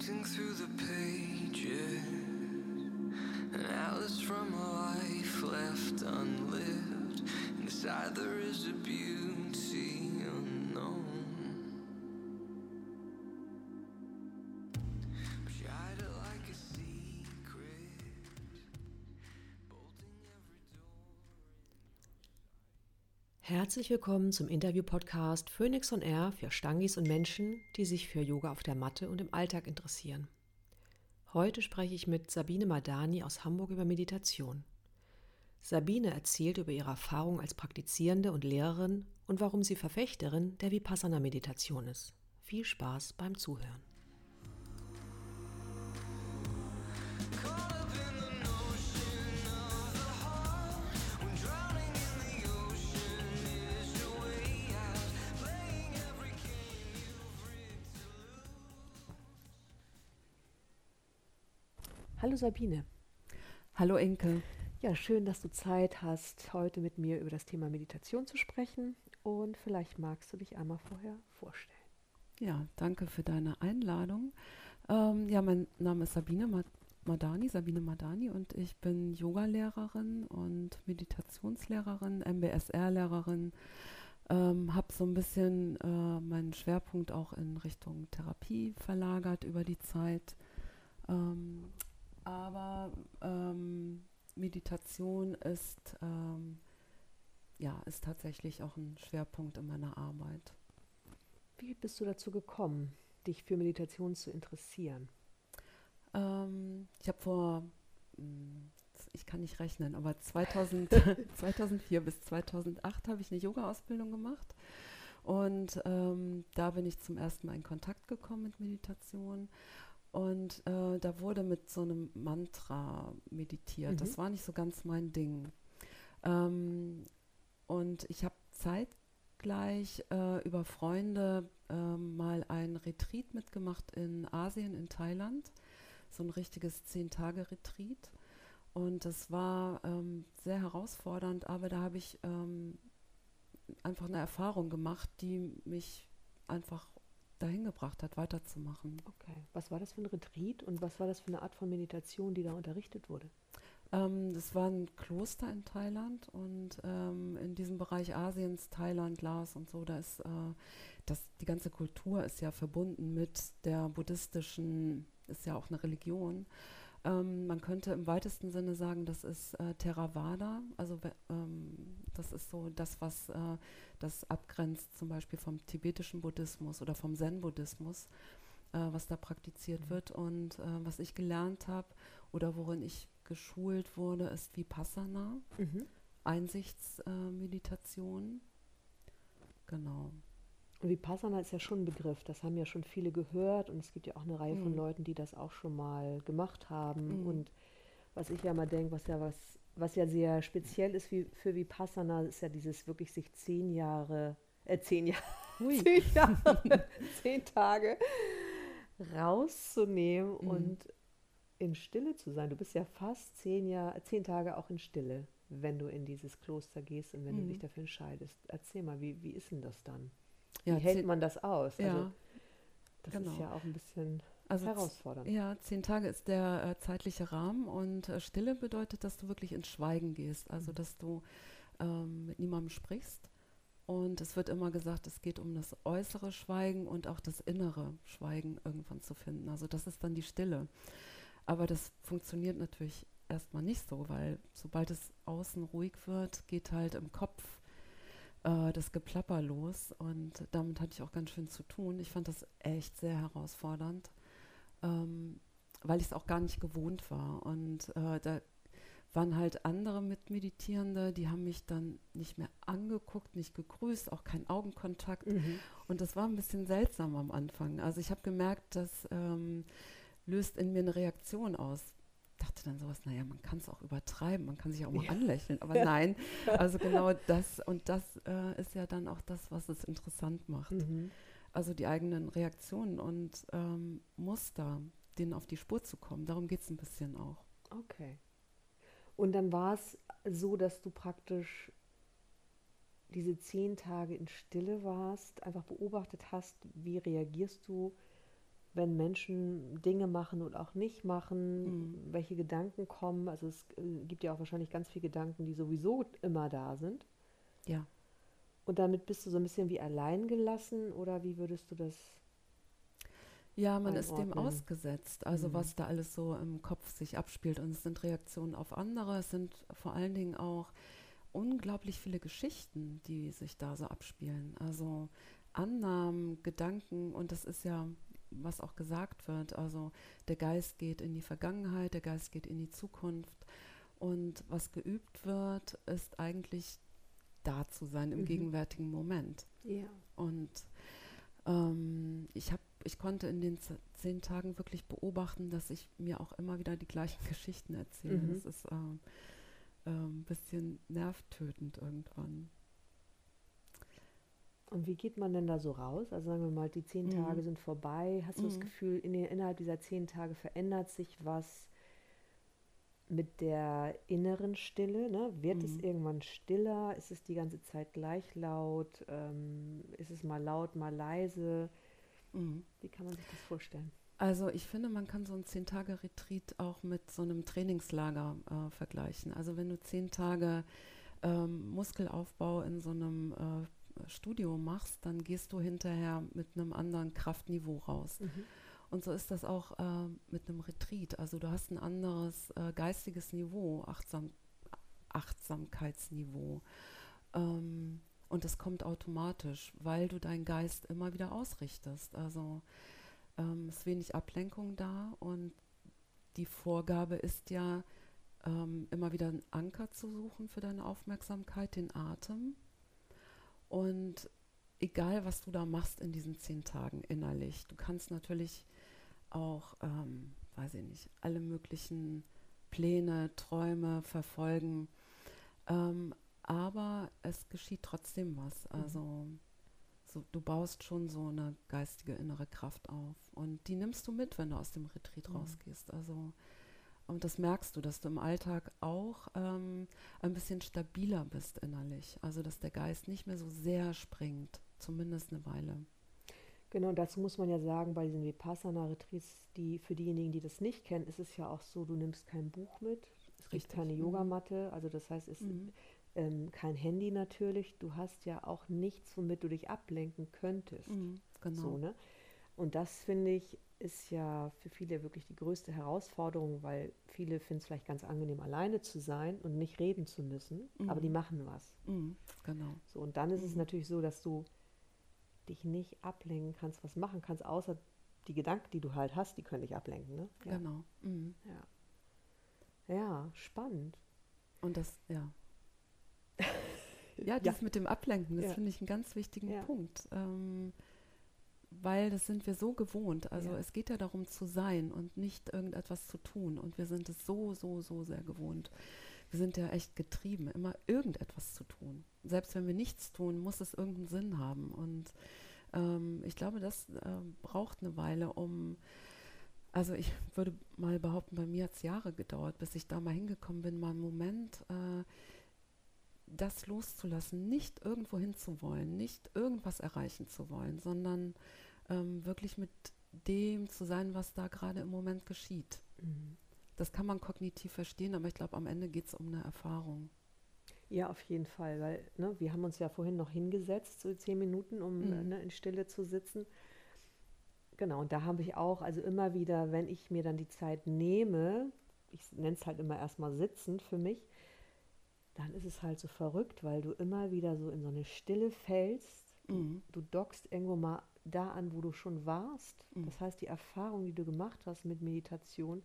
Sifting through the pages, an atlas from a life left unlived. Inside there is a beauty Herzlich willkommen zum Interview-Podcast Phoenix on Air für Stangis und Menschen, die sich für Yoga auf der Matte und im Alltag interessieren. Heute spreche ich mit Sabine Madani aus Hamburg über Meditation. Sabine erzählt über ihre Erfahrung als Praktizierende und Lehrerin und warum sie Verfechterin der Vipassana-Meditation ist. Viel Spaß beim Zuhören. Hallo Sabine. Hallo Enkel. Ja, schön, dass du Zeit hast, heute mit mir über das Thema Meditation zu sprechen. Und vielleicht magst du dich einmal vorher vorstellen. Ja, danke für deine Einladung. Ähm, ja, mein Name ist Sabine Ma- Madani, Sabine Madani und ich bin Yogalehrerin und Meditationslehrerin, MBSR-Lehrerin. Ähm, habe so ein bisschen äh, meinen Schwerpunkt auch in Richtung Therapie verlagert über die Zeit. Ähm, aber ähm, Meditation ist, ähm, ja, ist tatsächlich auch ein Schwerpunkt in meiner Arbeit. Wie bist du dazu gekommen, dich für Meditation zu interessieren? Ähm, ich habe vor, mh, ich kann nicht rechnen, aber 2000, 2004 bis 2008 habe ich eine Yoga-Ausbildung gemacht. Und ähm, da bin ich zum ersten Mal in Kontakt gekommen mit Meditation. Und äh, da wurde mit so einem Mantra meditiert. Mhm. Das war nicht so ganz mein Ding. Ähm, und ich habe zeitgleich äh, über Freunde ähm, mal ein Retreat mitgemacht in Asien, in Thailand. So ein richtiges Zehn-Tage-Retreat. Und das war ähm, sehr herausfordernd, aber da habe ich ähm, einfach eine Erfahrung gemacht, die mich einfach dahin gebracht hat, weiterzumachen. Okay. Was war das für ein Retreat und was war das für eine Art von Meditation, die da unterrichtet wurde? Ähm, das war ein Kloster in Thailand und ähm, in diesem Bereich Asiens, Thailand, Laos und so, da ist äh, das, die ganze Kultur ist ja verbunden mit der buddhistischen, ist ja auch eine Religion. Ähm, man könnte im weitesten Sinne sagen, das ist äh, Theravada, also ähm, das ist so das, was äh, das abgrenzt zum Beispiel vom tibetischen Buddhismus oder vom Zen-Buddhismus, äh, was da praktiziert Mhm. wird. Und äh, was ich gelernt habe oder worin ich geschult wurde, ist Vipassana, Mhm. Einsichtsmeditation. Meditation. genau. Und Vipassana ist ja schon ein Begriff, das haben ja schon viele gehört und es gibt ja auch eine Reihe von Mhm. Leuten, die das auch schon mal gemacht haben. Mhm. Und was ich ja mal denke, was ja was, was ja sehr speziell ist wie für Vipassana, ist ja dieses wirklich sich zehn Jahre, äh zehn Jahre, zehn Jahre, zehn Tage rauszunehmen Mhm. und in Stille zu sein. Du bist ja fast zehn Jahre, zehn Tage auch in Stille, wenn du in dieses Kloster gehst und wenn du Mhm. dich dafür entscheidest. Erzähl mal, wie, wie ist denn das dann? Ja, Wie hält man das aus? ja, Also, das genau. ist ja auch ein bisschen also herausfordernd. Ja, zehn Tage ist der äh, zeitliche Rahmen und äh, Stille bedeutet, dass du wirklich ins Schweigen gehst, also Mhm. dass du ähm, mit niemandem sprichst. Und es wird immer gesagt, es geht um das äußere Schweigen und auch das innere Schweigen irgendwann zu finden. Also das ist dann die Stille. Aber das funktioniert natürlich erstmal nicht so, weil sobald es außen ruhig wird, geht halt im Kopf äh, das Geplapper los und damit hatte ich auch ganz schön zu tun. Ich fand das echt sehr herausfordernd, ähm, weil ich es auch gar nicht gewohnt war. Und äh, da waren halt andere Mitmeditierende, die haben mich dann nicht mehr angeguckt, nicht gegrüßt, auch kein Augenkontakt. Mhm. Und das war ein bisschen seltsam am Anfang. Also ich habe gemerkt, das ähm, löst in mir eine Reaktion aus. Dachte dann sowas, naja, man kann es auch übertreiben, man kann sich auch mal Ja. anlächeln. Aber nein, also genau das und das äh, ist ja dann auch das, was es interessant macht. Mhm. Also die eigenen Reaktionen und ähm, Muster, denen auf die Spur zu kommen. Darum geht es ein bisschen auch. Okay. Und dann war es so, dass du praktisch diese zehn Tage in Stille warst, einfach beobachtet hast, wie reagierst du, wenn Menschen Dinge machen oder auch nicht machen, Mhm. welche Gedanken kommen. Also es äh, gibt ja auch wahrscheinlich ganz viele Gedanken, die sowieso immer da sind. Ja. Und damit bist du so ein bisschen wie allein gelassen oder wie würdest du das? Ja, man ist dem einordnen. ausgesetzt, also Mhm. was da alles so im Kopf sich abspielt. Und es sind Reaktionen auf andere, es sind vor allen Dingen auch unglaublich viele Geschichten, die sich da so abspielen. Also Annahmen, Gedanken und das ist ja, was auch gesagt wird. Also der Geist geht in die Vergangenheit, der Geist geht in die Zukunft. Und was geübt wird, ist eigentlich da zu sein im Mhm. gegenwärtigen Moment. Ja. Und ähm, ich, hab, ich konnte in den zehn Tagen wirklich beobachten, dass ich mir auch immer wieder die gleichen Geschichten erzähle. Mhm. Das ist ähm, ein bisschen nervtötend irgendwann. Und wie geht man denn da so raus? Also sagen wir mal, die zehn Mhm. Tage sind vorbei. Hast du das Mhm. Gefühl, in den, innerhalb dieser zehn Tage verändert sich was mit der inneren Stille? Ne? Wird es Mhm. irgendwann stiller? Ist es die ganze Zeit gleich laut? Ähm, ist es mal laut, mal leise? Mhm. Wie kann man sich das vorstellen? Also ich finde, man kann so ein zehn Tage Retreat auch mit so einem Trainingslager äh, vergleichen. Also wenn du zehn Tage ähm, Muskelaufbau in so einem äh, Studio machst, dann gehst du hinterher mit einem anderen Kraftniveau raus. Und so ist das auch äh, mit einem Retreat. Also du hast ein anderes äh, geistiges Niveau, Achtsam Achtsamkeitsniveau. Ähm, und das kommt automatisch, weil du deinen Geist immer wieder ausrichtest. Also ähm, ist wenig Ablenkung da und die Vorgabe ist ja, ähm, immer wieder einen Anker zu suchen für deine Aufmerksamkeit, den Atem. Und egal, was du da machst in diesen zehn Tagen innerlich, du kannst natürlich auch, ähm, weiß ich nicht, alle möglichen Pläne, Träume verfolgen. Ähm, aber es geschieht trotzdem was. Also so, du baust schon so eine geistige innere Kraft auf. Und die nimmst du mit, wenn du aus dem Retreat Mhm. rausgehst. Also, und das merkst du, dass du im Alltag auch ähm, ein bisschen stabiler bist innerlich. Also, dass der Geist nicht mehr so sehr springt, zumindest eine Weile. Genau, dazu muss man ja sagen, bei diesen Vipassana-Retreats, die, für diejenigen, die das nicht kennen, ist es ja auch so, du nimmst kein Buch mit, es gibt keine mhm. Yogamatte, also das heißt, es Mhm. ähm, kein Handy natürlich, du hast ja auch nichts, womit du dich ablenken könntest. Mhm, genau. So, ne? Und das finde ich ist ja für viele wirklich die größte Herausforderung, weil viele finden es vielleicht ganz angenehm, alleine zu sein und nicht reden zu müssen, aber Mhm. die machen was. Mhm, genau. So, und dann ist es Mhm. natürlich so, dass du dich nicht ablenken kannst, was machen kannst, außer die Gedanken, die du halt hast, die können dich ablenken. Ne? Ja. Genau. Mhm. Ja. ja, spannend. Und das, ja. Ja, das mit dem Ablenken, das Ja. finde ich einen ganz wichtigen Ja. Punkt. Ähm, weil das sind wir so gewohnt. Also Ja. es geht ja darum zu sein und nicht irgendetwas zu tun. Und wir sind es so, so, so sehr gewohnt. Wir sind ja echt getrieben, immer irgendetwas zu tun. Selbst wenn wir nichts tun, muss es irgendeinen Sinn haben. Und ähm, ich glaube, das ähm, braucht eine Weile, um, also ich würde mal behaupten, bei mir hat es Jahre gedauert, bis ich da mal hingekommen bin, mal einen Moment, äh, das loszulassen, nicht irgendwo hinzuwollen, nicht irgendwas erreichen zu wollen, sondern ähm, wirklich mit dem zu sein, was da gerade im Moment geschieht. Mhm. Das kann man kognitiv verstehen, aber ich glaube, am Ende geht es um eine Erfahrung. Ja, auf jeden Fall, weil ne, wir haben uns ja vorhin noch hingesetzt, so zehn Minuten, um Mhm. äh, ne, in Stille zu sitzen. Genau, und da habe ich auch, also immer wieder, wenn ich mir dann die Zeit nehme, ich nenne es halt immer erstmal sitzen für mich, dann ist es halt so verrückt, weil du immer wieder so in so eine Stille fällst. Mhm. Du dockst irgendwo mal da an, wo du schon warst. Mhm. Das heißt, die Erfahrung, die du gemacht hast mit Meditation,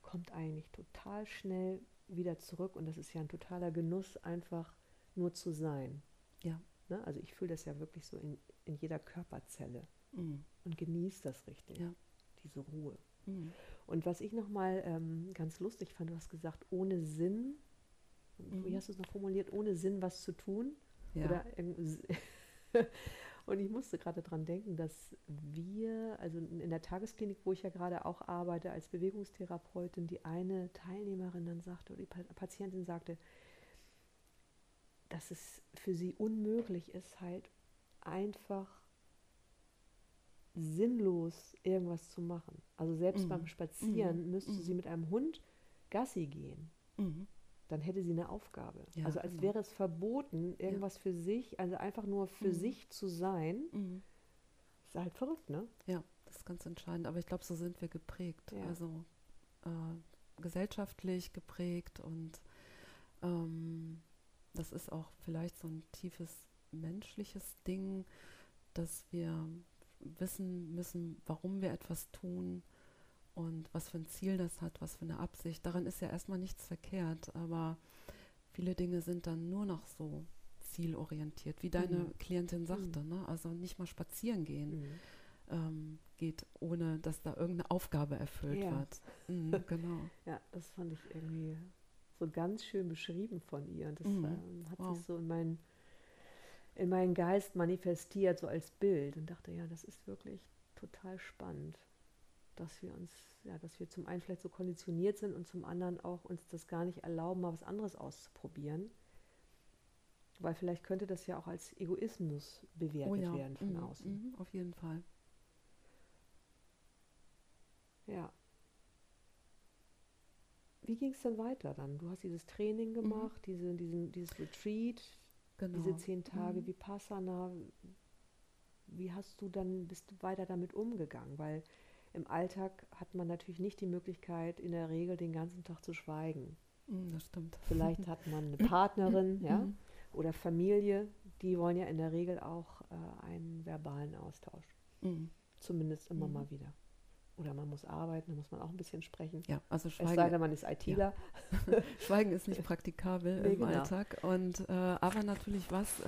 kommt eigentlich total schnell wieder zurück und das ist ja ein totaler Genuss, einfach nur zu sein. Ja. Ne? Also ich fühle das ja wirklich so in, in jeder Körperzelle Mhm. und genieße das richtig, Ja. diese Ruhe. Mhm. Und was ich nochmal ähm, ganz lustig fand, du hast gesagt, ohne Sinn, wie Mhm. hast du es noch formuliert, ohne Sinn was zu tun? Ja. Oder und ich musste gerade daran denken, dass wir, also in der Tagesklinik, wo ich ja gerade auch arbeite als Bewegungstherapeutin, die eine Teilnehmerin dann sagte, oder die Pa- Patientin sagte, dass es für sie unmöglich ist, halt einfach sinnlos, irgendwas zu machen. Also selbst Mhm. beim Spazieren Mhm. müsste Mhm. sie mit einem Hund Gassi gehen. Mhm. Dann hätte sie eine Aufgabe. Ja, also als genau. wäre es verboten, irgendwas für sich, also einfach nur für Mhm. sich zu sein. Mhm. Ist halt verrückt, ne? Ja, das ist ganz entscheidend. Aber ich glaube, so sind wir geprägt. Ja. Also äh, gesellschaftlich geprägt und ähm, das ist auch vielleicht so ein tiefes menschliches Ding, dass wir wissen müssen, warum wir etwas tun und was für ein Ziel das hat, was für eine Absicht. Daran ist ja erstmal nichts verkehrt, aber viele Dinge sind dann nur noch so zielorientiert, wie deine Mhm. Klientin sagte. Ne? Also nicht mal spazieren gehen Mhm. ähm, geht, ohne dass da irgendeine Aufgabe erfüllt Ja. wird. Mhm, genau. Ja, das fand ich irgendwie so ganz schön beschrieben von ihr. Und das Mhm. ähm, hat Wow. sich so in meinen, in meinen Geist manifestiert, so als Bild. Und dachte, ja, das ist wirklich total spannend, dass wir uns, ja, dass wir zum einen vielleicht so konditioniert sind und zum anderen auch uns das gar nicht erlauben, mal was anderes auszuprobieren. Weil vielleicht könnte das ja auch als Egoismus bewertet Oh ja, werden von mhm, außen. mhm, auf jeden Fall. Ja. Wie ging es denn weiter dann? Du hast dieses Training gemacht, diese, diesen, dieses Retreat, Mhm. Genau. diese zehn Tage Mhm. Vipassana. Wie hast du dann, bist du weiter damit umgegangen? Weil im Alltag hat man natürlich nicht die Möglichkeit, in der Regel den ganzen Tag zu schweigen. Mhm, das stimmt. Vielleicht hat man eine Partnerin, ja, Mhm. oder Familie, die wollen ja in der Regel auch äh, einen verbalen Austausch. Mhm. Zumindest immer Mhm. mal wieder. Oder man muss arbeiten, da muss man auch ein bisschen sprechen. Ja, also Es sei Schweigen, denn, man ist ITler. Schweigen ist nicht praktikabel Nee, im genau. Alltag. Und, äh, aber natürlich, was, äh,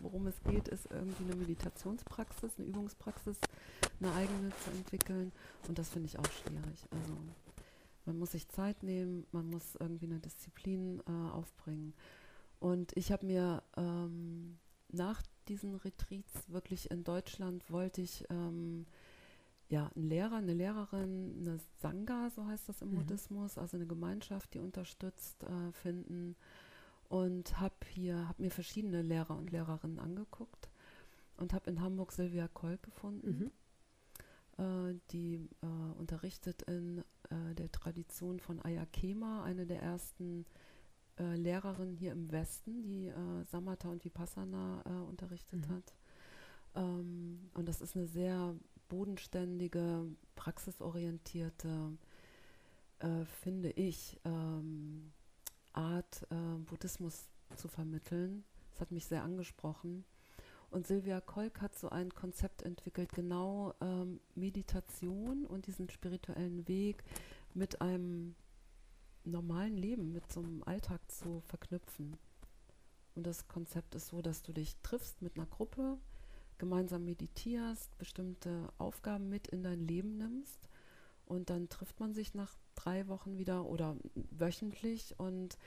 worum es geht, ist irgendwie eine Meditationspraxis, eine Übungspraxis, eine eigene zu entwickeln. Und das finde ich auch schwierig. Also man muss sich Zeit nehmen, man muss irgendwie eine Disziplin äh, aufbringen. Und ich habe mir ähm, nach diesen Retreats wirklich in Deutschland wollte ich ähm, ja, einen Lehrer, eine Lehrerin, eine Sangha, so heißt das im Mhm. Buddhismus, also eine Gemeinschaft, die unterstützt, äh, finden. Und habe hier, habe mir verschiedene Lehrer und Lehrerinnen angeguckt und habe in Hamburg Silvia Kolk gefunden, Mhm. äh, die äh, unterrichtet in äh, der Tradition von Ayakema, eine der ersten äh, Lehrerinnen hier im Westen, die äh, Samatha und Vipassana unterrichtet Mhm. hat. Ähm, und das ist eine sehr bodenständige, praxisorientierte, äh, finde ich, ähm, Art, äh, Buddhismus zu vermitteln. Das hat mich sehr angesprochen. Und Silvia Kolk hat so ein Konzept entwickelt, genau ähm, Meditation und diesen spirituellen Weg mit einem normalen Leben, mit so einem Alltag zu verknüpfen. Und das Konzept ist so, dass du dich triffst mit einer Gruppe, gemeinsam meditierst, bestimmte Aufgaben mit in dein Leben nimmst und dann trifft man sich nach drei Wochen wieder oder wöchentlich und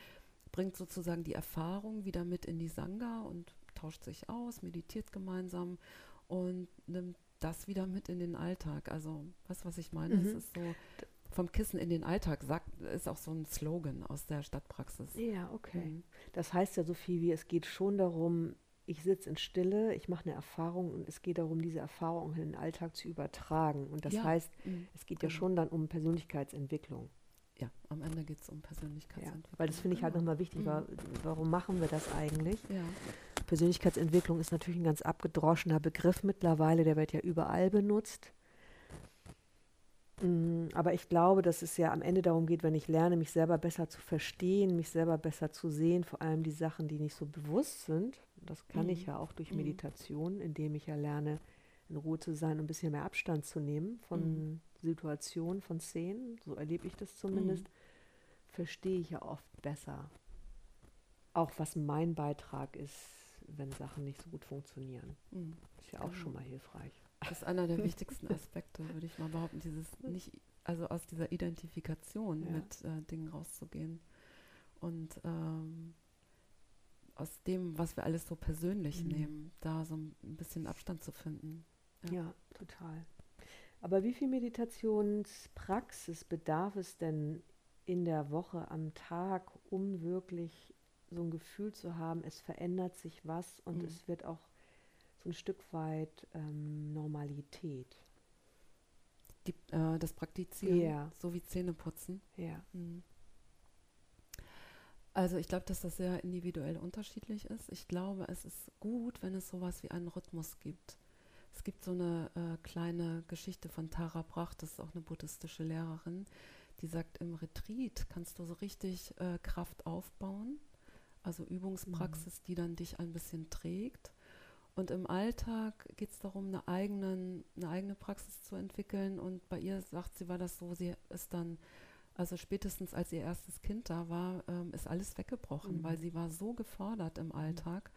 bringt sozusagen die Erfahrung wieder mit in die Sangha und tauscht sich aus, meditiert gemeinsam und nimmt das wieder mit in den Alltag. Also, weißt du, was ich meine? Es Mhm. ist so vom Kissen in den Alltag, sagt, ist auch so ein Slogan aus der Stadtpraxis. Ja, okay. Mhm. Das heißt ja so viel wie, es geht schon darum, ich sitze in Stille, ich mache eine Erfahrung und es geht darum, diese Erfahrung in den Alltag zu übertragen. Und das Ja, heißt, Mhm. es geht ja genau. schon dann um Persönlichkeitsentwicklung. Ja, am Ende geht es um Ja, Persönlichkeitsentwicklung. weil das finde ich halt Genau. nochmal wichtig. Mhm. wa- Warum machen wir das eigentlich? Ja, Persönlichkeitsentwicklung ist natürlich ein ganz abgedroschener Begriff mittlerweile, der wird ja überall benutzt. Mm, Aber ich glaube, dass es ja am Ende darum geht, wenn ich lerne, mich selber besser zu verstehen, mich selber besser zu sehen, vor allem die Sachen, die nicht so bewusst sind. Das kann ich Mhm. ja auch durch Mhm. Meditation, indem ich ja lerne, in Ruhe zu sein und ein bisschen mehr Abstand zu nehmen von Mhm. Situationen, von Szenen. So erlebe ich das zumindest. Verstehe ich ja oft besser. Auch was mein Beitrag ist, wenn Sachen nicht so gut funktionieren. mhm. Ist ja auch Genau. schon mal hilfreich. Das ist einer der wichtigsten Aspekte, würde ich mal behaupten, dieses nicht, also aus dieser Identifikation Ja. mit äh, Dingen rauszugehen und ähm, aus dem, was wir alles so persönlich Mhm. nehmen, da so ein bisschen Abstand zu finden. Ja. Ja. total. Aber wie viel Meditationspraxis bedarf es denn in der Woche am Tag, um wirklich so ein Gefühl zu haben, es verändert sich was und Mhm. es wird auch so ein Stück weit ähm, Normalität. Die, äh, das Praktizieren, Ja. so wie Zähneputzen. Ja. Mhm. Also ich glaube, dass das sehr individuell unterschiedlich ist. Ich glaube, es ist gut, wenn es sowas wie einen Rhythmus gibt. Es gibt so eine äh, kleine Geschichte von Tara Brach, das ist auch eine buddhistische Lehrerin, die sagt, im Retreat kannst du so richtig äh, Kraft aufbauen, also Übungspraxis, die dann dich ein bisschen trägt. Und im Alltag geht es darum, eine, eigenen, eine eigene Praxis zu entwickeln. Und bei ihr sagt sie, war das so, sie ist dann, also spätestens als ihr erstes Kind da war, ähm, ist alles weggebrochen, Mhm. weil sie war so gefordert im Alltag.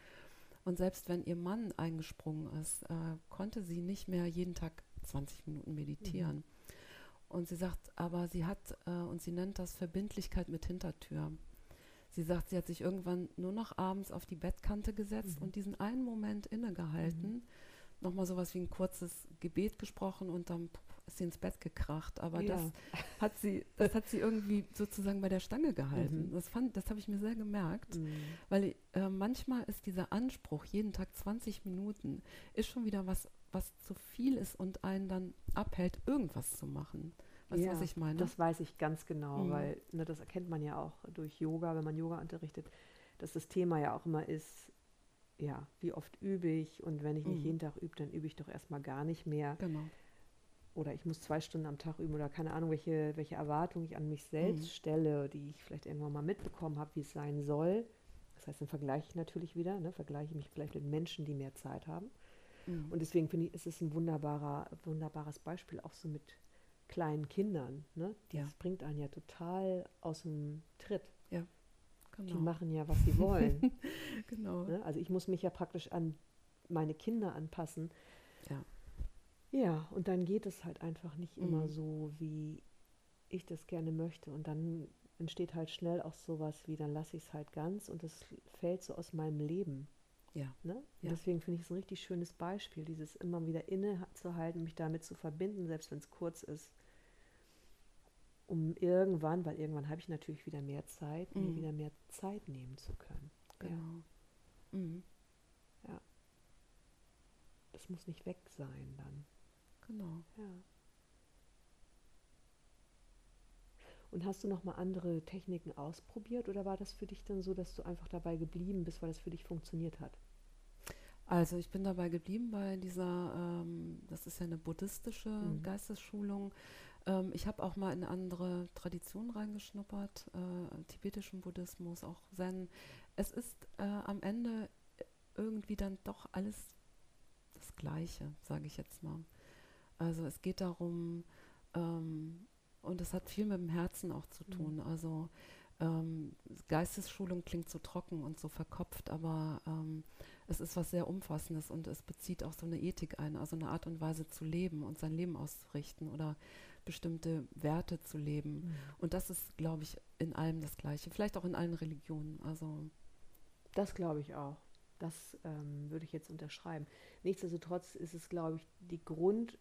Und selbst wenn ihr Mann eingesprungen ist, äh, konnte sie nicht mehr jeden Tag 20 Minuten meditieren. Und sie sagt, aber sie hat, äh, und sie nennt das Verbindlichkeit mit Hintertür. Sie sagt, sie hat sich irgendwann nur noch abends auf die Bettkante gesetzt Mhm. und diesen einen Moment innegehalten, nochmal sowas wie ein kurzes Gebet gesprochen und dann ist sie ins Bett gekracht. Aber Ja. das hat sie, das hat sie irgendwie sozusagen bei der Stange gehalten. Mhm. Das fand, das habe ich mir sehr gemerkt. Mhm. Weil äh, manchmal ist dieser Anspruch, jeden Tag 20 Minuten, ist schon wieder was, was zu viel ist und einen dann abhält, irgendwas zu machen. Weißt du, was ich meine? Das weiß ich ganz genau, Mhm. weil ne, das erkennt man ja auch durch Yoga, wenn man Yoga unterrichtet, dass das Thema ja auch immer ist, ja, wie oft übe ich und wenn ich nicht Mhm. jeden Tag übe, dann übe ich doch erstmal gar nicht mehr. genau. Oder ich muss zwei Stunden am Tag üben oder keine Ahnung, welche, welche Erwartungen ich an mich selbst Mhm. stelle, die ich vielleicht irgendwann mal mitbekommen habe, wie es sein soll. Das heißt, dann vergleiche ich natürlich wieder, ne, vergleiche mich vielleicht mit Menschen, die mehr Zeit haben. Mhm. Und deswegen finde ich, ist es ein wunderbarer, wunderbares Beispiel, auch so mit kleinen Kindern. Ne? Ja. Das bringt einen ja total aus dem Tritt. Die genau. machen ja, was sie wollen. genau. ne? Also ich muss mich ja praktisch an meine Kinder anpassen. Ja. Ja, und dann geht es halt einfach nicht immer Mhm. so, wie ich das gerne möchte. Und dann entsteht halt schnell auch sowas wie, dann lasse ich es halt ganz und es fällt so aus meinem Leben. Ja. Ne? Ja. Deswegen finde ich es ein richtig schönes Beispiel, dieses immer wieder innezuhalten, mich damit zu verbinden, selbst wenn es kurz ist. Um irgendwann, weil irgendwann habe ich natürlich wieder mehr Zeit, mir Mhm. wieder mehr Zeit nehmen zu können. Ja, Genau. Mhm. das muss nicht weg sein dann. Genau. Ja. Und hast du noch mal andere Techniken ausprobiert oder war das für dich dann so, dass du einfach dabei geblieben bist, weil das für dich funktioniert hat? Also ich bin dabei geblieben bei dieser, ähm, das ist ja eine buddhistische Mhm. Geistesschulung. Ähm, ich habe auch mal in andere Traditionen reingeschnuppert, äh, tibetischen Buddhismus, auch Zen. Es ist äh, am Ende irgendwie dann doch alles das Gleiche, sage ich jetzt mal. Also es geht darum, ähm, und es hat viel mit dem Herzen auch zu Mhm. tun. Also ähm, Geistesschulung klingt so trocken und so verkopft, aber ähm, es ist was sehr Umfassendes und es bezieht auch so eine Ethik ein, also eine Art und Weise zu leben und sein Leben auszurichten oder bestimmte Werte zu leben. Und das ist, glaube ich, in allem das Gleiche. Vielleicht auch in allen Religionen. Also Das glaube ich auch. Das ähm, würde ich jetzt unterschreiben. Nichtsdestotrotz ist es, glaube ich, die Grund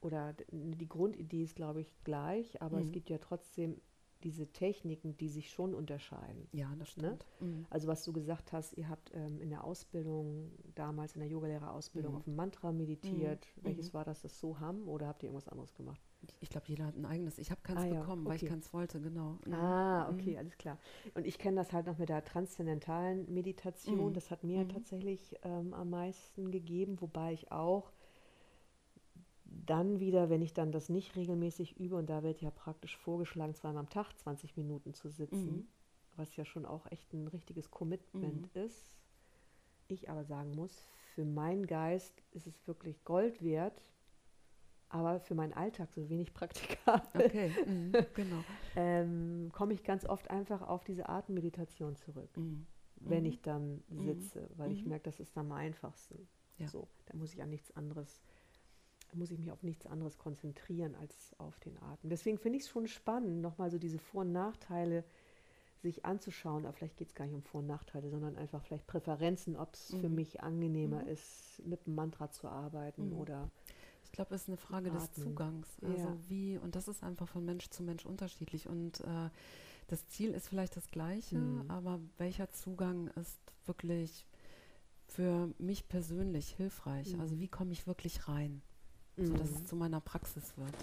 oder die Grundidee ist, glaube ich, gleich, aber es Mhm. gibt ja trotzdem diese Techniken, die sich schon unterscheiden. ja, das Ne? stimmt. Mhm. Also was du gesagt hast, ihr habt ähm, in der Ausbildung, damals in der Yogalehrerausbildung Mhm. auf ein Mantra meditiert. Mhm. Welches Mhm. war das, das Soham oder habt ihr irgendwas anderes gemacht? Ich, glaube, jeder hat ein eigenes. Ich habe keins Ah ja, bekommen, weil ich okay. keins wollte, genau. Mhm. Ah, okay, Mhm. alles klar. Und ich kenne das halt noch mit der transzendentalen Meditation. Das hat mir tatsächlich ähm, am meisten gegeben, wobei ich auch dann wieder, wenn ich dann das nicht regelmäßig übe, und da wird ja praktisch vorgeschlagen, zweimal am Tag 20 Minuten zu sitzen, Mhm. was ja schon auch echt ein richtiges Commitment ist. Ich aber sagen muss, für meinen Geist ist es wirklich Gold wert, aber für meinen Alltag so wenig praktikabel Okay, mhm. genau. ähm, komme ich ganz oft einfach auf diese Atemmeditation zurück, Mhm. wenn Mhm. ich dann Mhm. sitze, weil ich Mhm. merke, das ist am einfachsten. Ja. So, da muss ich an nichts anderes, da muss ich mich auf nichts anderes konzentrieren als auf den Atem. Deswegen finde ich es schon spannend, nochmal so diese Vor- und Nachteile sich anzuschauen. Aber vielleicht geht es gar nicht um Vor- und Nachteile, sondern einfach vielleicht Präferenzen, ob es für Mhm. mich angenehmer Mhm. ist, mit dem Mantra zu arbeiten Mhm. oder Ich glaube, es ist eine Frage des Atmen. Zugangs. Also Ja. wie, und das ist einfach von Mensch zu Mensch unterschiedlich. Und äh, das Ziel ist vielleicht das gleiche, Mhm. aber welcher Zugang ist wirklich für mich persönlich hilfreich. Mhm. Also wie komme ich wirklich rein, sodass es Mhm. zu meiner Praxis wird.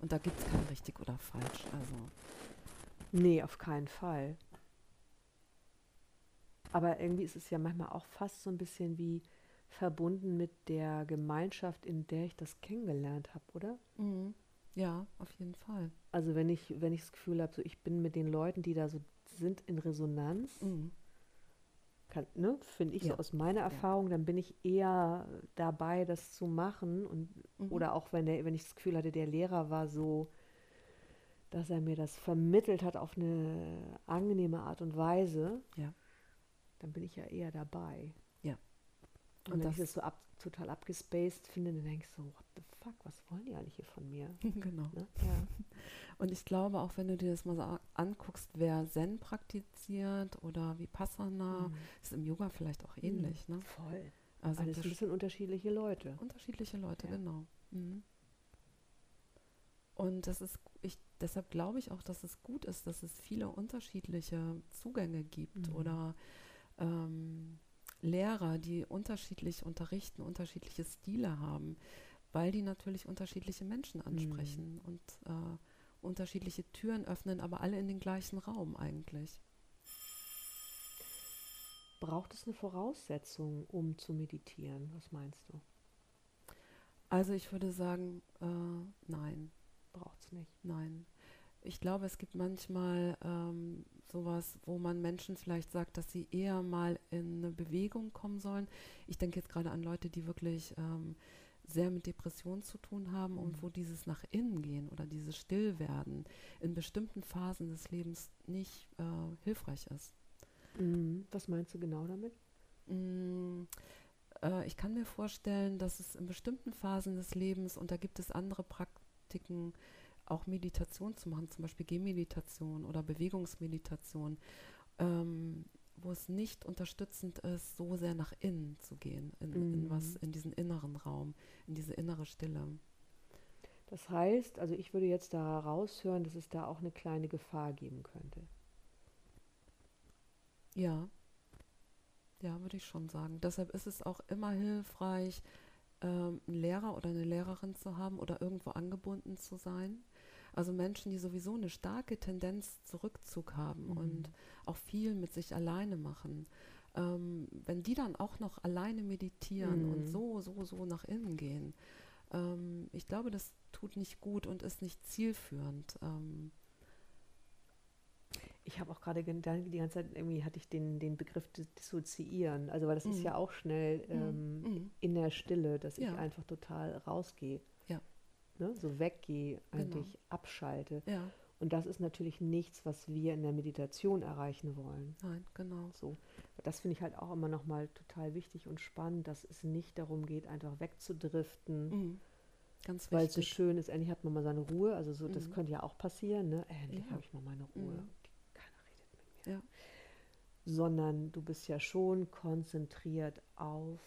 Und da gibt es kein richtig oder falsch. Also Nee, auf keinen Fall. Aber irgendwie ist es ja manchmal auch fast so ein bisschen wie verbunden mit der Gemeinschaft, in der ich das kennengelernt habe, oder? mhm. ja, auf jeden Fall. Also wenn ich, wenn ich das Gefühl habe, so ich bin mit den Leuten, die da so sind, in Resonanz, Mhm. Ne, finde ich Ja. so aus meiner Erfahrung, dann bin ich eher dabei, das zu machen. Und, Mhm. Oder auch wenn, der, wenn ich das Gefühl hatte, der Lehrer war so, dass er mir das vermittelt hat auf eine angenehme Art und Weise, Ja. dann bin ich ja eher dabei. Ja. Und, Und wenn ich das- das so ab, total abgespaced finde, dann denke ich so, what the fuck, was wollen die eigentlich hier von mir? genau. Ne? Ja. Und ich glaube, auch wenn du dir das mal so anguckst, wer Zen praktiziert oder Vipassana, Mhm. ist im Yoga vielleicht auch ähnlich. Ne? Voll. Also Alles ein bisschen unterschiedliche Leute. unterschiedliche Leute, Ja. genau. Mhm. Und das ist, ich, deshalb glaube ich auch, dass es gut ist, dass es viele unterschiedliche Zugänge gibt Mhm. oder ähm, Lehrer, die unterschiedlich unterrichten, unterschiedliche Stile haben, weil die natürlich unterschiedliche Menschen Mhm. ansprechen und äh, unterschiedliche Türen öffnen, aber alle in den gleichen Raum eigentlich. Braucht es eine Voraussetzung, um zu meditieren? Was meinst du? Also ich würde sagen, äh, nein. Braucht es nicht. Nein. Ich glaube, es gibt manchmal ähm, sowas, wo man Menschen vielleicht sagt, dass sie eher mal in eine Bewegung kommen sollen. Ich denke jetzt gerade an Leute, die wirklich ähm, sehr mit Depressionen zu tun haben und Mhm. wo dieses nach innen gehen oder dieses Stillwerden in bestimmten Phasen des Lebens nicht äh, hilfreich ist. Mhm. Was meinst du genau damit? Mm, äh, ich kann mir vorstellen, dass es in bestimmten Phasen des Lebens, und da gibt es andere Praktiken, auch Meditation zu machen, zum Beispiel Gehmeditation oder Bewegungsmeditation, ähm, wo es nicht unterstützend ist, so sehr nach innen zu gehen, in, in was, Mhm. in diesen inneren Raum, in diese innere Stille. Das heißt, also ich würde jetzt da raushören, dass es da auch eine kleine Gefahr geben könnte. Ja, ja, würde ich schon sagen. Deshalb ist es auch immer hilfreich, ähm, einen Lehrer oder eine Lehrerin zu haben oder irgendwo angebunden zu sein. Also Menschen, die sowieso eine starke Tendenz zu Rückzug haben Mhm. und auch viel mit sich alleine machen. Ähm, wenn die dann auch noch alleine meditieren und Mhm. so, so, so nach innen gehen, ähm, ich glaube, das tut nicht gut und ist nicht zielführend. Ähm, Ich habe auch gerade gedacht, die ganze Zeit irgendwie hatte ich den, den Begriff dis- dissoziieren. Also weil das ist Mhm. ja auch schnell ähm, mhm. in der Stille, dass ich Ja. einfach total rausgehe. Ne? So weggehe, Genau. eigentlich abschalte. Ja, Und das ist natürlich nichts, was wir in der Meditation erreichen wollen. nein, genau. So. Das finde ich halt auch immer nochmal total wichtig und spannend, dass es nicht darum geht, einfach wegzudriften, Mhm. Ganz weil es so schön ist, endlich hat man mal seine Ruhe. Also so, das Mhm. könnte ja auch passieren, ne? Endlich Ja. habe ich mal meine Ruhe. Mhm. Keiner redet mit mir. Ja. Sondern du bist ja schon konzentriert auf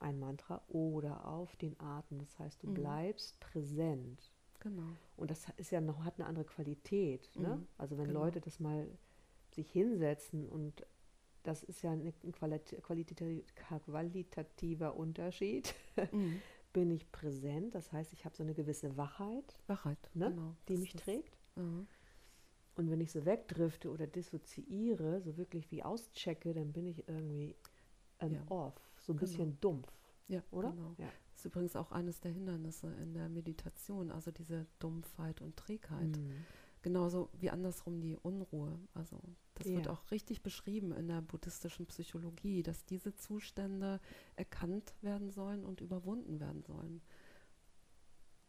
ein Mantra oder auf den Atem. Das heißt, du Mhm. bleibst präsent. Genau. Und das ist ja noch, hat eine andere Qualität. Ne? Mhm, Also wenn genau. Leute das mal sich hinsetzen und das ist ja ein qualit qualitativ, qualitativer Unterschied. Mhm. Bin ich präsent, das heißt, ich habe so eine gewisse Wachheit, Wachheit, Ne? genau. die mich ist- trägt. Mhm. Und wenn ich so wegdrifte oder dissoziiere, so wirklich wie auschecke, dann bin ich irgendwie ähm, Ja. off, so ein Genau. bisschen dumpf, Ja, oder? Genau. Ja. Das ist übrigens auch eines der Hindernisse in der Meditation, also diese Dumpfheit und Trägheit. Mhm. Genauso wie andersrum die Unruhe. Also das wird Ja. auch richtig beschrieben in der buddhistischen Psychologie, dass diese Zustände erkannt werden sollen und überwunden werden sollen.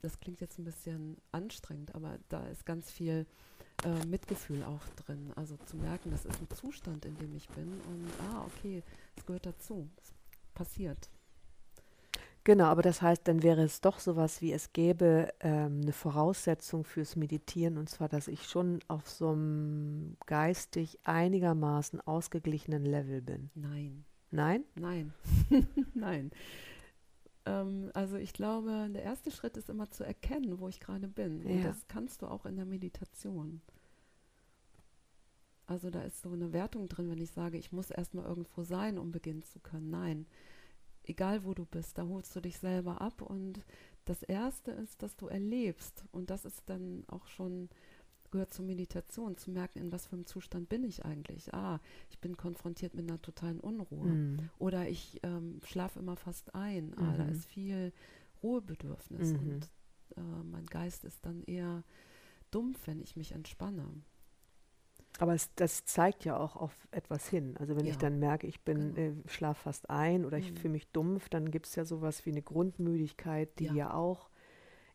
Das klingt jetzt ein bisschen anstrengend, aber da ist ganz viel äh, Mitgefühl auch drin. Also zu merken, das ist ein Zustand, in dem ich bin und ah, okay, es gehört dazu. Es passiert. Genau, aber das heißt, dann wäre es doch sowas wie, es gäbe ähm, eine Voraussetzung fürs Meditieren, und zwar, dass ich schon auf so einem geistig einigermaßen ausgeglichenen Level bin. Nein. Nein? Nein, nein. Ähm, also ich glaube, der erste Schritt ist immer zu erkennen, wo ich gerade bin. Und Ja. das kannst du auch in der Meditation. Also da ist so eine Wertung drin, wenn ich sage, ich muss erstmal irgendwo sein, um beginnen zu können. Nein, egal wo du bist, da holst du dich selber ab und das Erste ist, dass du erlebst und das ist dann auch schon gehört zur Meditation, zu merken, in was für einem Zustand bin ich eigentlich. Ah, ich bin konfrontiert mit einer totalen Unruhe. Mhm. Oder ich ähm, schlafe immer fast ein. Ah, da Mhm. ist viel Ruhebedürfnis Mhm. und äh, mein Geist ist dann eher dumpf, wenn ich mich entspanne. Aber es, das zeigt ja auch auf etwas hin. Also wenn ich Ja. dann merke, ich bin, Genau. äh, schlaf fast ein oder ich Mhm. fühle mich dumpf, dann gibt es ja sowas wie eine Grundmüdigkeit, die Ja. ja, auch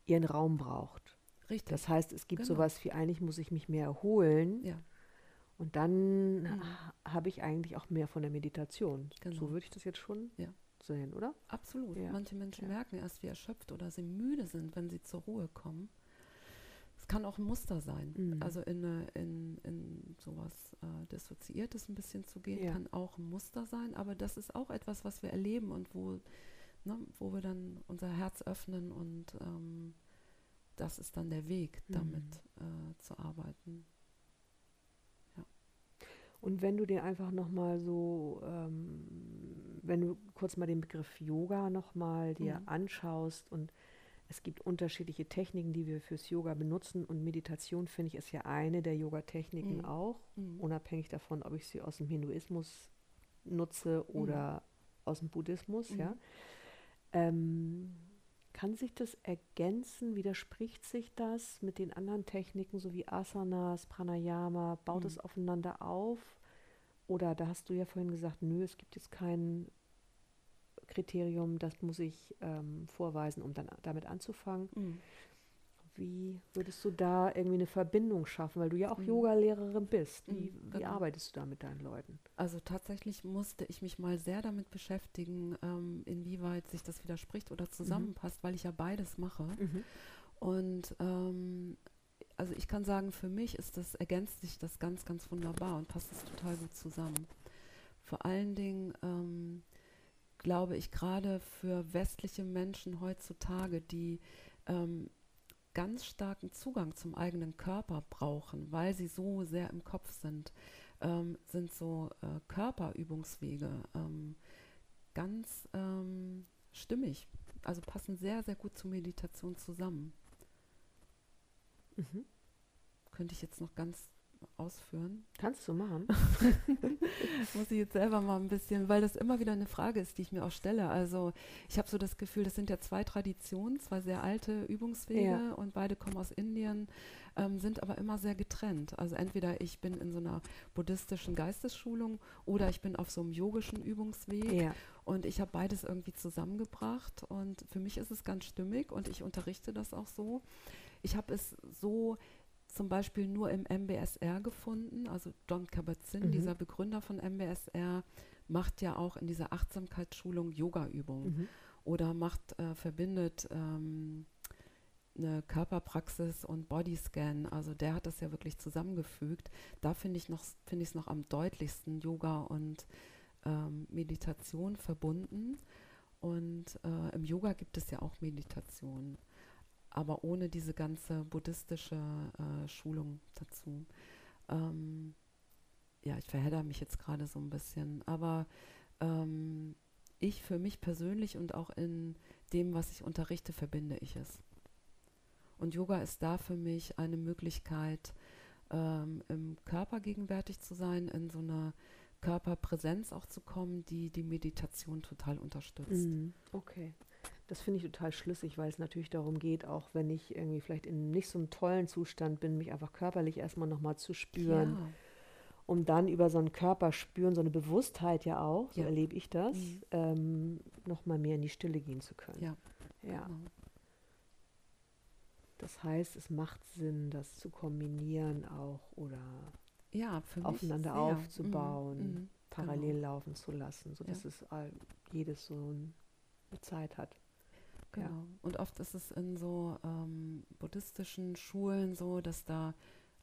ihren Raum braucht. Richtig. Das heißt, es gibt Genau. sowas wie, eigentlich muss ich mich mehr erholen ja, und dann Mhm. ha- habe ich eigentlich auch mehr von der Meditation. Genau. So würde ich das jetzt schon Ja. sehen, oder? absolut. Ja. Manche Menschen merken erst, wie erschöpft oder sie müde sind, wenn sie zur Ruhe kommen. Es kann auch ein Muster sein. Mhm. Also in, in, in sowas äh, Dissoziiertes ein bisschen zu gehen, Ja. kann auch ein Muster sein. Aber das ist auch etwas, was wir erleben und wo, ne, wo wir dann unser Herz öffnen und ähm, das ist dann der Weg, Mhm. damit äh, zu arbeiten. Und wenn du dir einfach nochmal so, ähm, wenn du kurz mal den Begriff Yoga nochmal dir Mhm. anschaust und es gibt unterschiedliche Techniken, die wir fürs Yoga benutzen und Meditation, finde ich, ist ja eine der Yoga-Techniken Mhm. auch, Mhm. unabhängig davon, ob ich sie aus dem Hinduismus nutze oder aus dem Buddhismus, ja. Mhm. Ähm, kann sich das ergänzen? Widerspricht sich das mit den anderen Techniken, so wie Asanas, Pranayama? Baut Mhm. es aufeinander auf? Oder da hast du ja vorhin gesagt, nö, es gibt jetzt kein Kriterium, das muss ich ähm, vorweisen, um dann damit anzufangen. Mhm. Wie würdest du da irgendwie eine Verbindung schaffen? Weil du ja auch Mhm. Yogalehrerin bist. Wie, Mhm, wie genau. arbeitest du da mit deinen Leuten? Also tatsächlich musste ich mich mal sehr damit beschäftigen, ähm, inwieweit sich das widerspricht oder zusammenpasst, weil ich ja beides mache. Und ähm, also ich kann sagen, für mich ist das, ergänzt sich das ganz, ganz wunderbar und passt es total gut zusammen. Vor allen Dingen ähm, glaube ich gerade für westliche Menschen heutzutage, die ähm, ganz starken Zugang zum eigenen Körper brauchen, weil sie so sehr im Kopf sind, ähm, sind so äh, Körperübungswege ähm, ganz ähm, stimmig. Also passen sehr, sehr gut zur Meditation zusammen. Mhm. Könnte ich jetzt noch ganz ausführen. Kannst du machen. Muss ich jetzt selber mal ein bisschen, weil das immer wieder eine Frage ist, die ich mir auch stelle. Also ich habe so das Gefühl, das sind ja zwei Traditionen, zwei sehr alte Übungswege Ja. und beide kommen aus Indien, ähm, sind aber immer sehr getrennt. Also entweder ich bin in so einer buddhistischen Geistesschulung oder ich bin auf so einem yogischen Übungsweg Ja. und ich habe beides irgendwie zusammengebracht und für mich ist es ganz stimmig und ich unterrichte das auch so. Ich habe es so zum Beispiel nur im MBSR gefunden. Also John Kabat-Zinn, Mhm. dieser Begründer von MBSR, macht ja auch in dieser Achtsamkeitsschulung Yoga-Übungen Mhm. oder macht, äh, verbindet ähm, eine Körperpraxis und Bodyscan. Also der hat das ja wirklich zusammengefügt. Da finde ich noch, finde ich es noch am deutlichsten Yoga und ähm, Meditation verbunden. Und äh, im Yoga gibt es ja auch Meditation, aber ohne diese ganze buddhistische äh, Schulung dazu. Ähm, ja, ich verhedder mich jetzt gerade so ein bisschen, aber ähm, ich für mich persönlich und auch in dem, was ich unterrichte, verbinde ich es. Und Yoga ist da für mich eine Möglichkeit, ähm, im Körper gegenwärtig zu sein, in so einer Körperpräsenz auch zu kommen, die die Meditation total unterstützt. Mhm. Okay. Das finde ich total schlüssig, weil es natürlich darum geht, auch wenn ich irgendwie vielleicht in nicht so einem tollen Zustand bin, mich einfach körperlich erstmal nochmal zu spüren, Ja. um dann über so einen Körper spüren, so eine Bewusstheit ja auch, so Ja. erlebe ich das, Mhm. ähm, nochmal mehr in die Stille gehen zu können. Ja. ja. Genau. Das heißt, es macht Sinn, das zu kombinieren auch oder Ja, Aufeinander sehr. aufzubauen, Mhm, mhm, parallel genau. laufen zu lassen, sodass Ja. es all, jedes so ein- eine Zeit hat. Ja. Genau. Und oft ist es in so ähm, buddhistischen Schulen so, dass da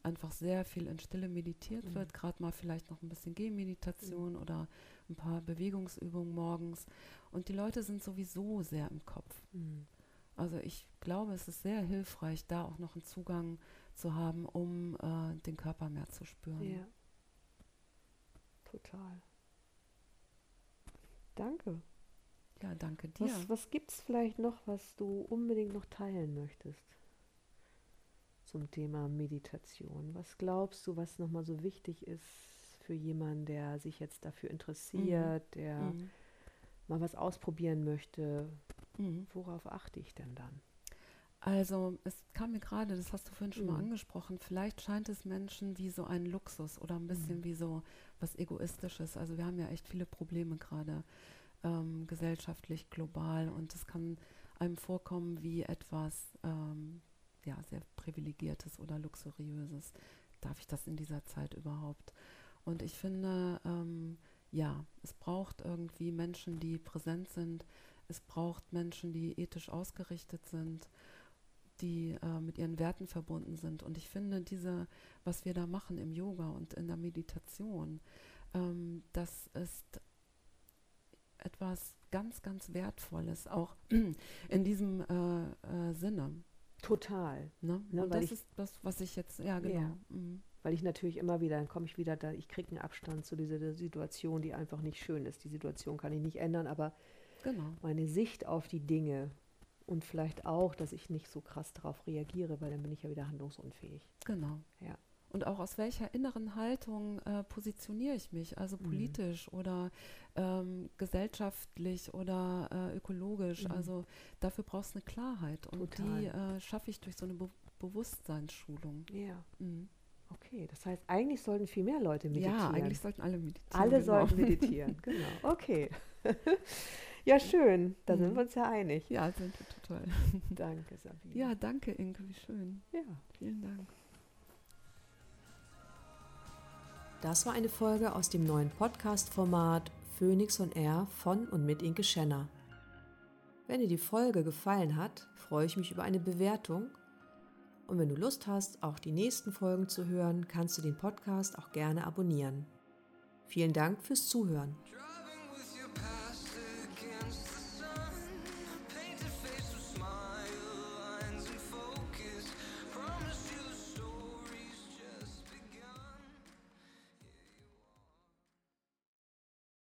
einfach sehr viel in Stille meditiert Mhm. wird, gerade mal vielleicht noch ein bisschen Gehmeditation oder ein paar Bewegungsübungen morgens. Und die Leute sind sowieso sehr im Kopf. Mhm. Also ich glaube, es ist sehr hilfreich, da auch noch einen Zugang zu haben, um äh, den Körper mehr zu spüren. Ja. total. Danke. Ja, danke dir. Was, was gibt es vielleicht noch, was du unbedingt noch teilen möchtest zum Thema Meditation? Was glaubst du, was nochmal so wichtig ist für jemanden, der sich jetzt dafür interessiert, der Mhm. mal was ausprobieren möchte? Mhm. Worauf achte ich denn dann? Also es kam mir gerade, das hast du vorhin schon mal Mhm. angesprochen, vielleicht scheint es Menschen wie so ein Luxus oder ein bisschen Mhm. wie so was Egoistisches. Also wir haben ja echt viele Probleme gerade ähm, gesellschaftlich, global und es kann einem vorkommen wie etwas ähm, ja, sehr privilegiertes oder luxuriöses. Darf ich das in dieser Zeit überhaupt? Und ich finde, ähm, ja, es braucht irgendwie Menschen, die präsent sind. Es braucht Menschen, die ethisch ausgerichtet sind die äh, mit ihren Werten verbunden sind. Und ich finde, diese, was wir da machen im Yoga und in der Meditation, ähm, das ist etwas ganz, ganz Wertvolles, auch in diesem äh, äh, Sinne. Total. Ne? Ne, und weil das ich- ist das, was ich jetzt, ja genau. Ja. Mhm. Weil ich natürlich immer wieder, dann komme ich wieder da, ich kriege einen Abstand zu dieser Situation, die einfach nicht schön ist. Die Situation kann ich nicht ändern, aber Genau. meine Sicht auf die Dinge und vielleicht auch, dass ich nicht so krass darauf reagiere, weil dann bin ich ja wieder handlungsunfähig. Genau. Ja. Und auch aus welcher inneren Haltung äh, positioniere ich mich, also Mhm. politisch oder ähm, gesellschaftlich oder äh, ökologisch. Mhm. Also dafür brauchst du eine Klarheit und Total. die äh, schaffe ich durch so eine Be Bewusstseinsschulung. Ja, Mhm. okay. Das heißt, eigentlich sollten viel mehr Leute meditieren. Ja, eigentlich sollten alle meditieren. Alle genau. sollten meditieren, genau. Okay. ja, schön. Da sind Mhm. wir uns ja einig. Ja, sind wir total. Danke, Sabine. Ja, danke, Inke, wie schön. ja. Vielen Dank. Das war eine Folge aus dem neuen Podcast-Format Phoenix on Air von und mit Inke Schenner. Wenn dir die Folge gefallen hat, freue ich mich über eine Bewertung. Und wenn du Lust hast, auch die nächsten Folgen zu hören, kannst du den Podcast auch gerne abonnieren. Vielen Dank fürs Zuhören.